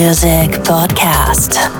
Music Podcast.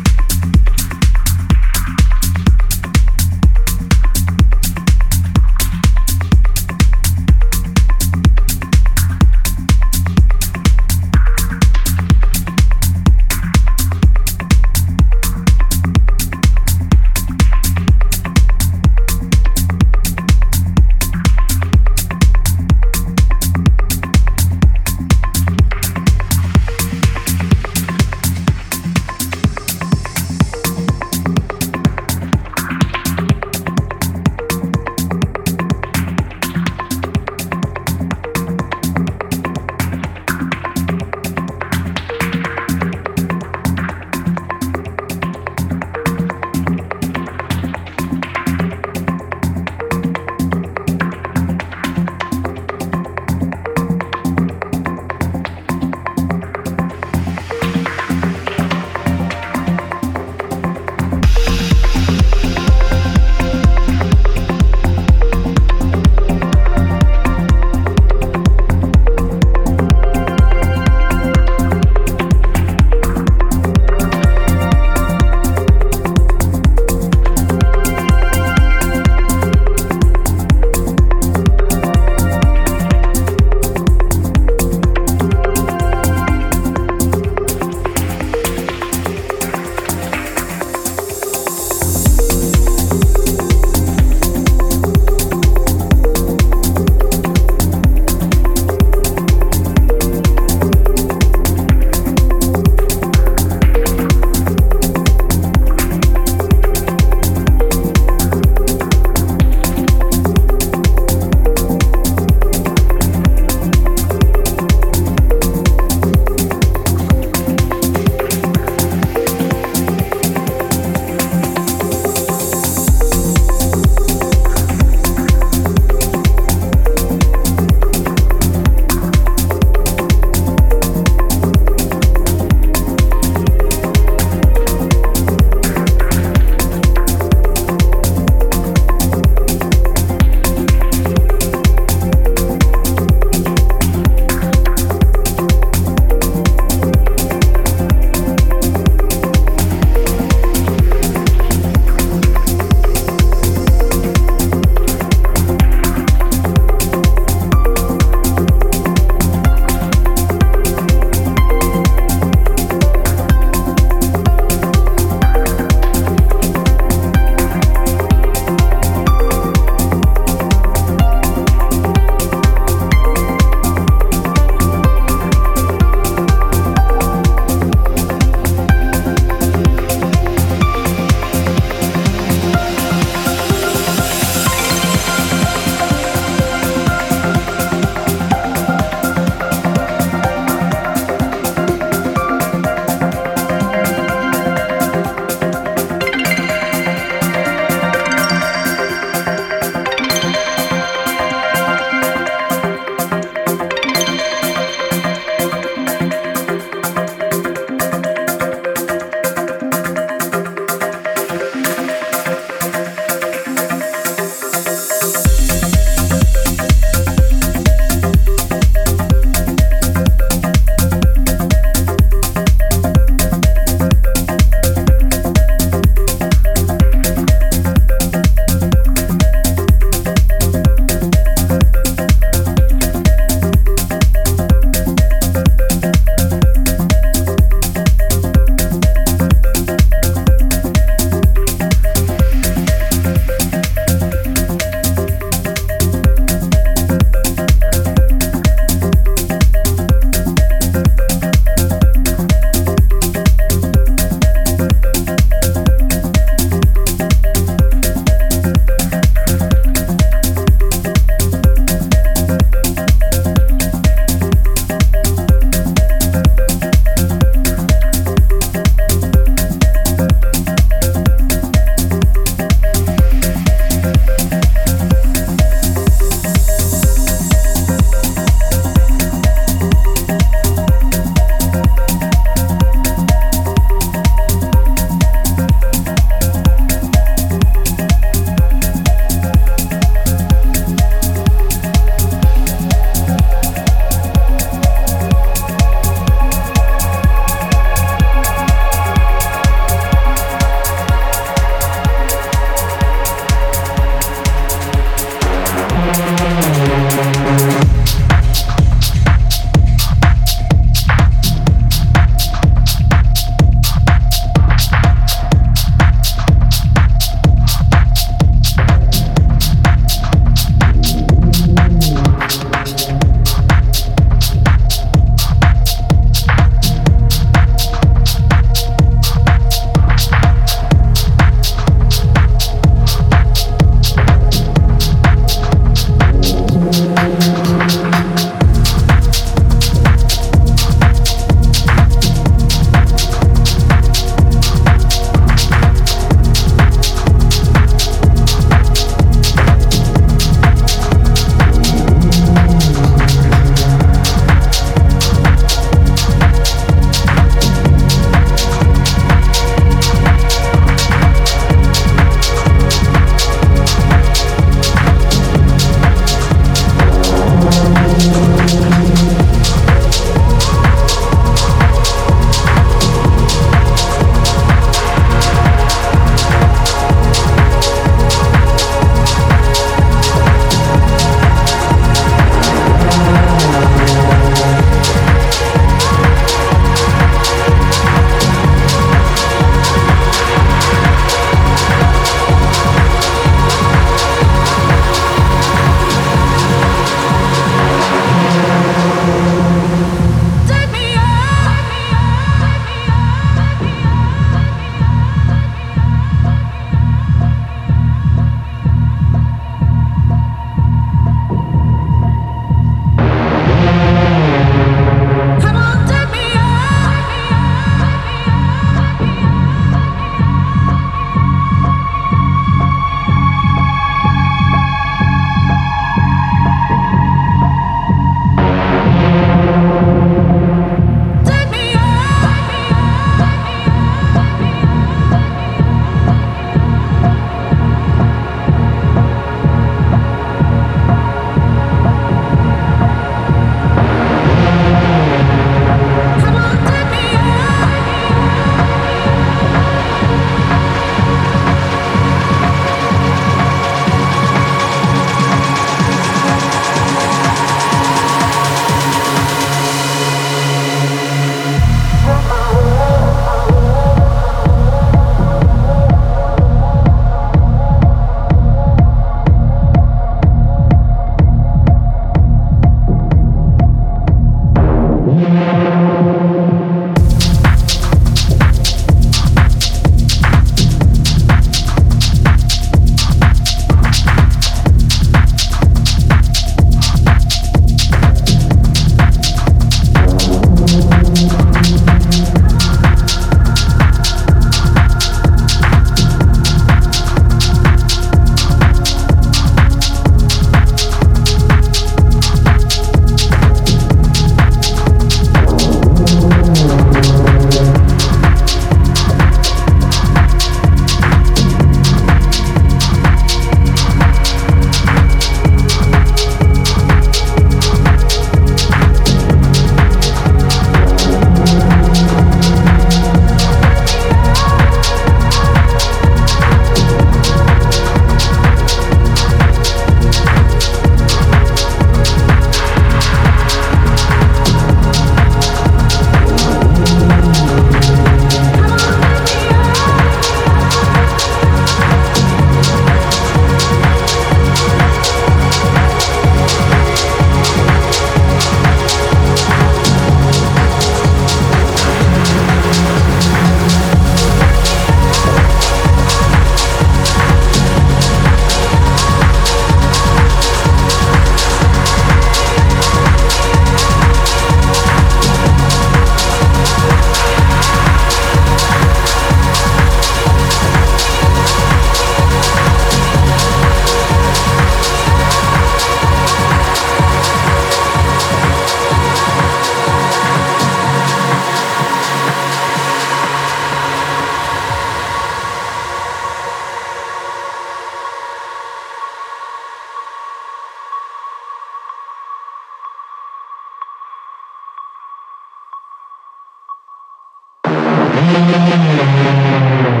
No, no.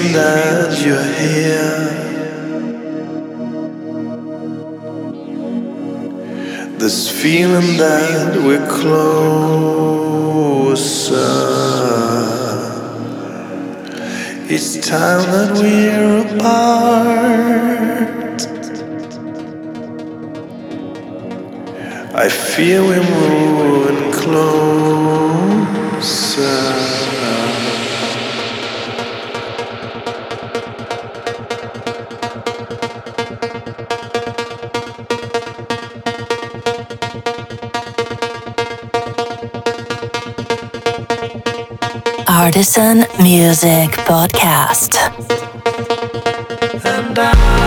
Artisan Artisan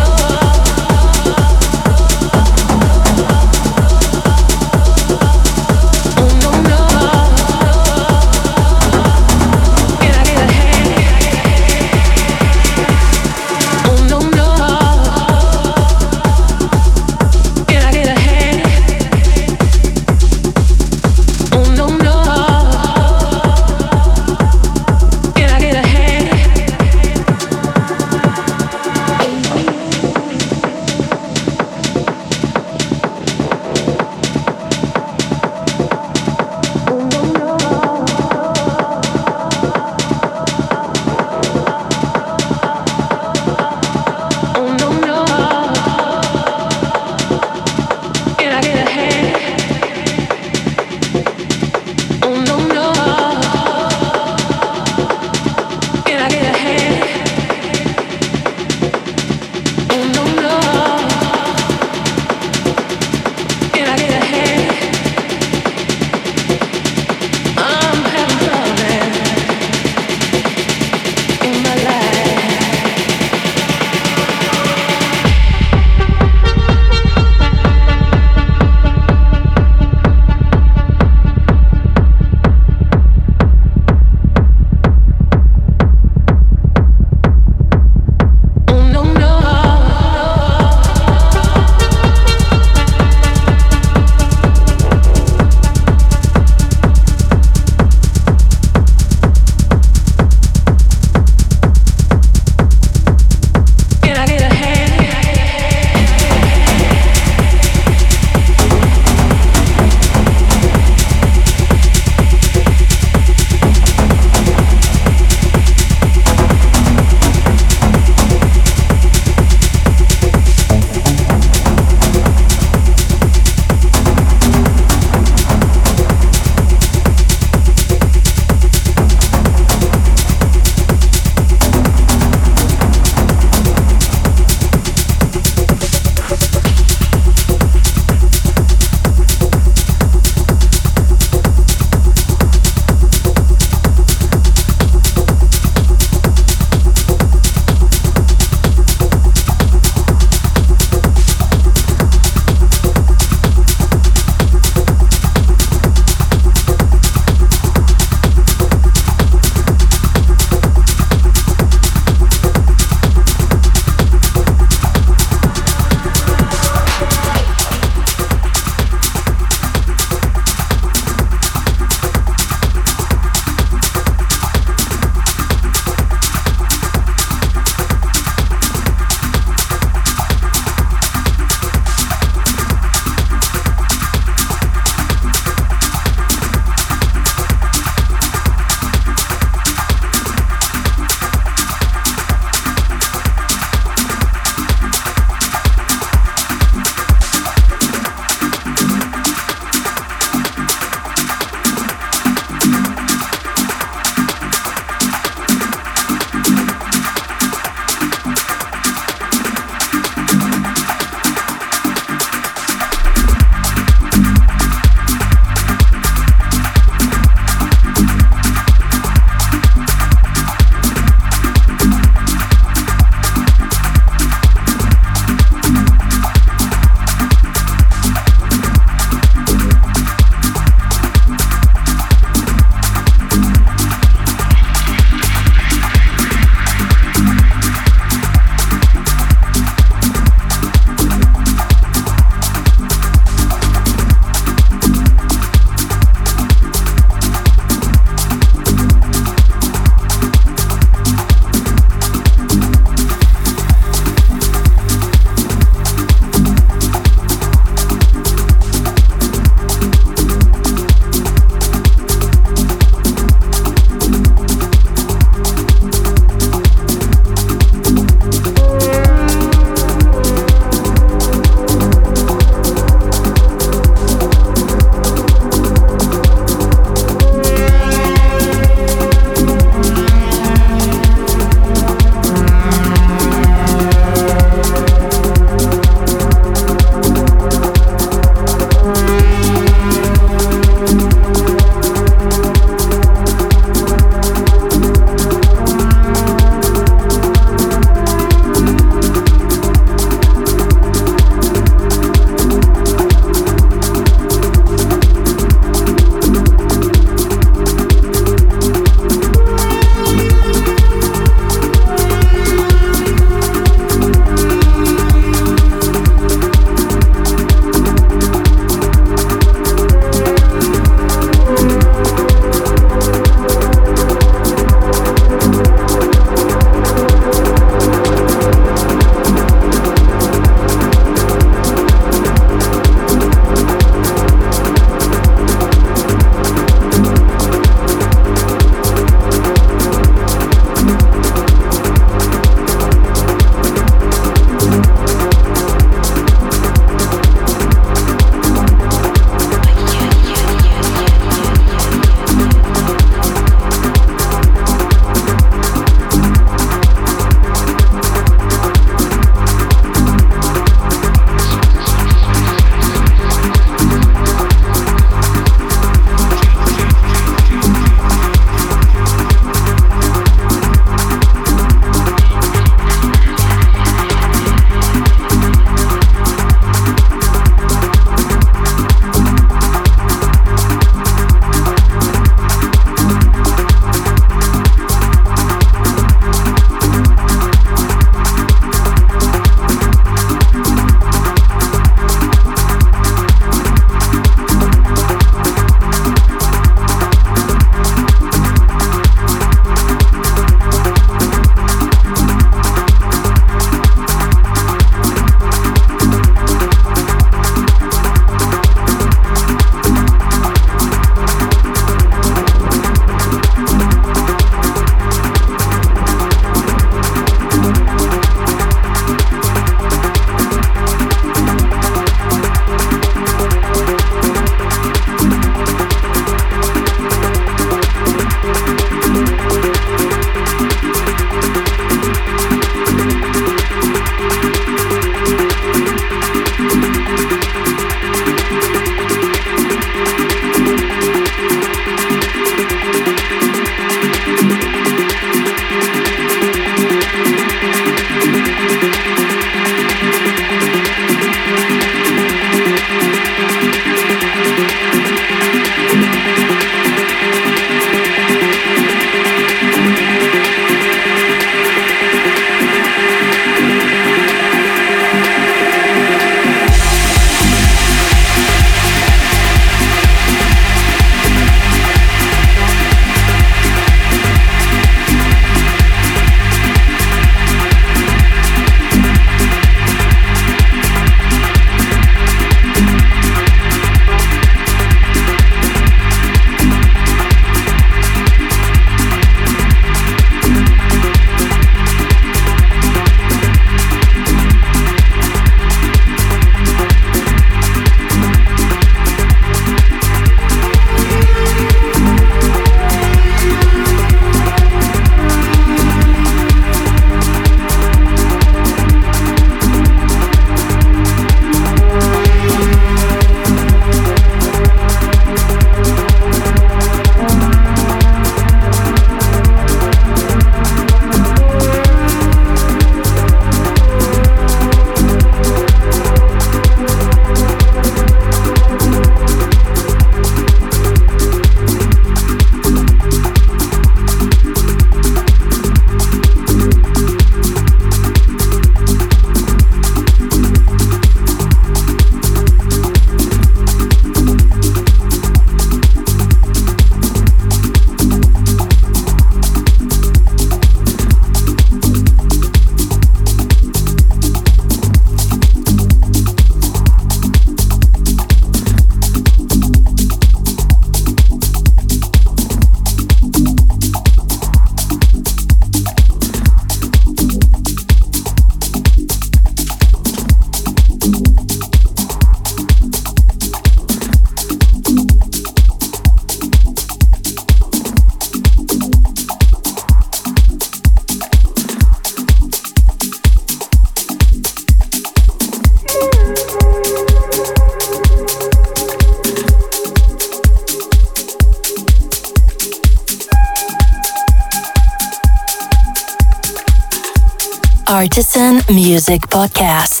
Music Podcast.